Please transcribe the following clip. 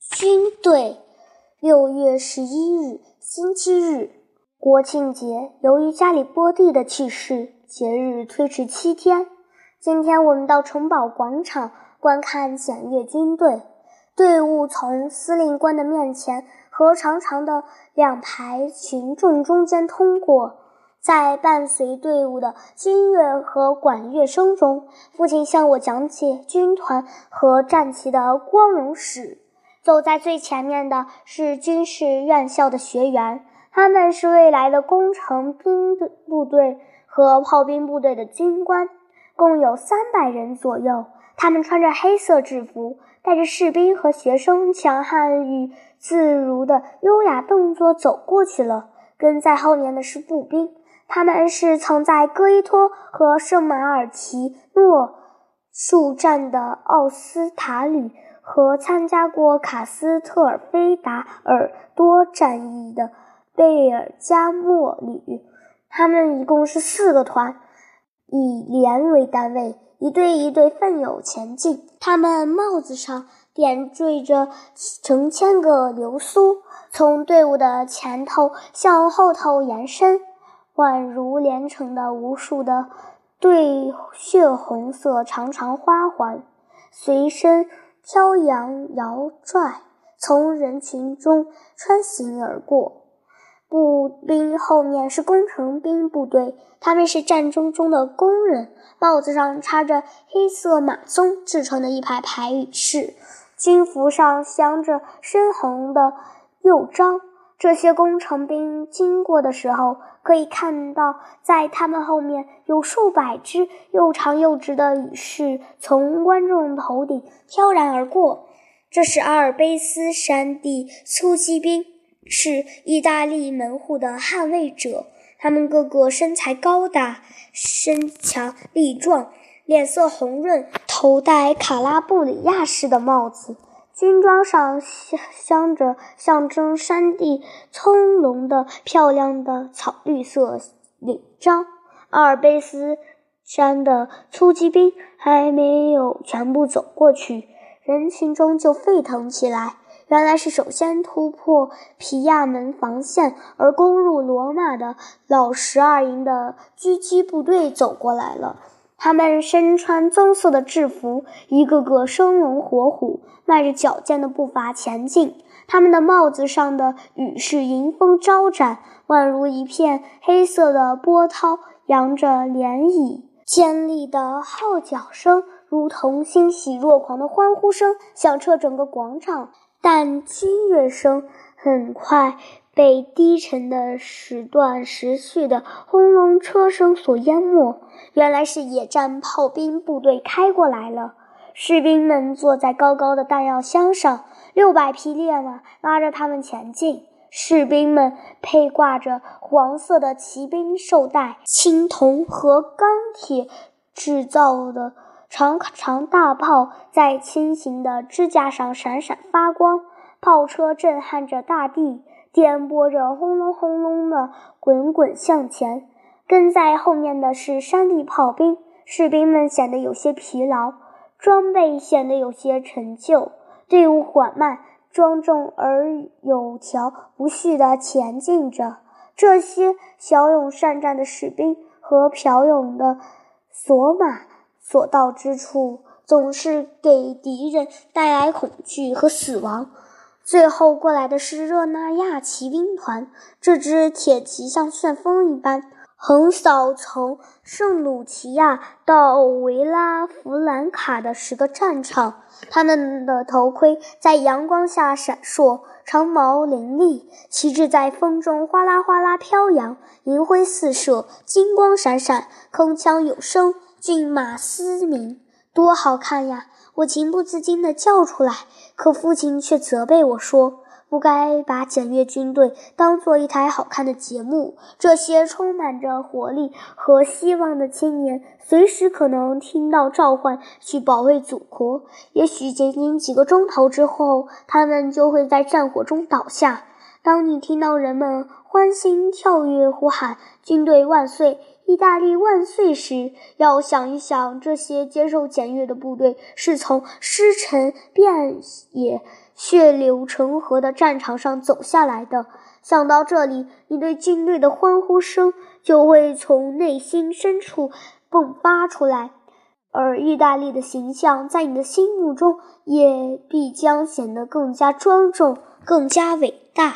军队。六月十一日，星期日，国庆节。由于加里波第的去世，节日推迟七天。今天我们到城堡广场观看检阅军队。队伍从司令官的面前和长长的两排群众中间通过。在伴随队伍的军乐和管乐声中，父亲向我讲解军团和战旗的光荣史。走在最前面的是军事院校的学员，他们是未来的工程兵部队和炮兵部队的军官，共有三百人左右。他们穿着黑色制服，带着士兵和学生强悍与自如的优雅动作走过去了。跟在后面的是步兵，他们是曾在戈伊托和圣马尔奇诺树战的奥斯塔旅。和参加过卡斯特尔菲达尔多战役的贝尔加莫旅，他们一共是四个团，以连为单位，一队一队奋勇前进。他们帽子上点缀着成千个流苏，从队伍的前头向后头延伸，宛如连成的无数的对血红色长长花环，随身。飘扬摇拽，从人群中穿行而过。步兵后面是工程兵部队，他们是战争中的工人，帽子上插着黑色马鬃制成的一排排羽翅，军服上镶着深红的袖章。这些工程兵经过的时候，可以看到，在他们后面有数百只又长又直的羽饰从观众头顶飘然而过。这是阿尔卑斯山地突击兵，是意大利门户的捍卫者。他们个个身材高大，身强力壮，脸色红润，头戴卡拉布里亚式的帽子。军装上镶镶着象征山地葱茏的漂亮的草绿色领章。阿尔卑斯山的突击兵还没有全部走过去，人群中就沸腾起来。原来是首先突破皮亚门防线而攻入罗马的老十二营的狙击部队走过来了。他们身穿棕色的制服，一个个生龙活虎，迈着矫健的步伐前进。他们的帽子上的羽饰迎风招展，宛如一片黑色的波涛，扬着涟漪。尖利的号角声，如同欣喜若狂的欢呼声，响彻整个广场。但军乐声很快。被低沉的时断时续的轰隆车声所淹没。原来是野战炮兵部队开过来了。士兵们坐在高高的弹药箱上，六百匹烈马拉着他们前进。士兵们佩挂着黄色的骑兵绶带，青铜和钢铁制造的长长大炮在轻型的支架上闪闪发光，炮车震撼着大地。颠簸着，轰隆轰隆的滚滚向前。跟在后面的是山地炮兵，士兵们显得有些疲劳，装备显得有些陈旧。队伍缓慢、庄重而有条不紊地前进着。这些骁勇善战的士兵和骁勇的索马所到之处，总是给敌人带来恐惧和死亡。最后过来的是热那亚骑兵团，这支铁骑像旋风一般横扫从圣鲁奇亚到维拉弗兰卡的十个战场。他们的头盔在阳光下闪烁，长矛凌厉，旗帜在风中哗啦哗啦飘扬，银辉四射，金光闪闪，铿锵有声，骏马嘶鸣，多好看呀！我情不自禁地叫出来，可父亲却责备我说：“不该把检阅军队当做一台好看的节目。这些充满着活力和希望的青年，随时可能听到召唤去保卫祖国。也许仅仅几个钟头之后，他们就会在战火中倒下。当你听到人们欢欣跳跃、呼喊‘军队万岁’，意大利万岁”时，要想一想，这些接受检阅的部队是从尸沉遍野、血流成河的战场上走下来的。想到这里，你对军队的欢呼声就会从内心深处迸发出来，而意大利的形象在你的心目中也必将显得更加庄重、更加伟大。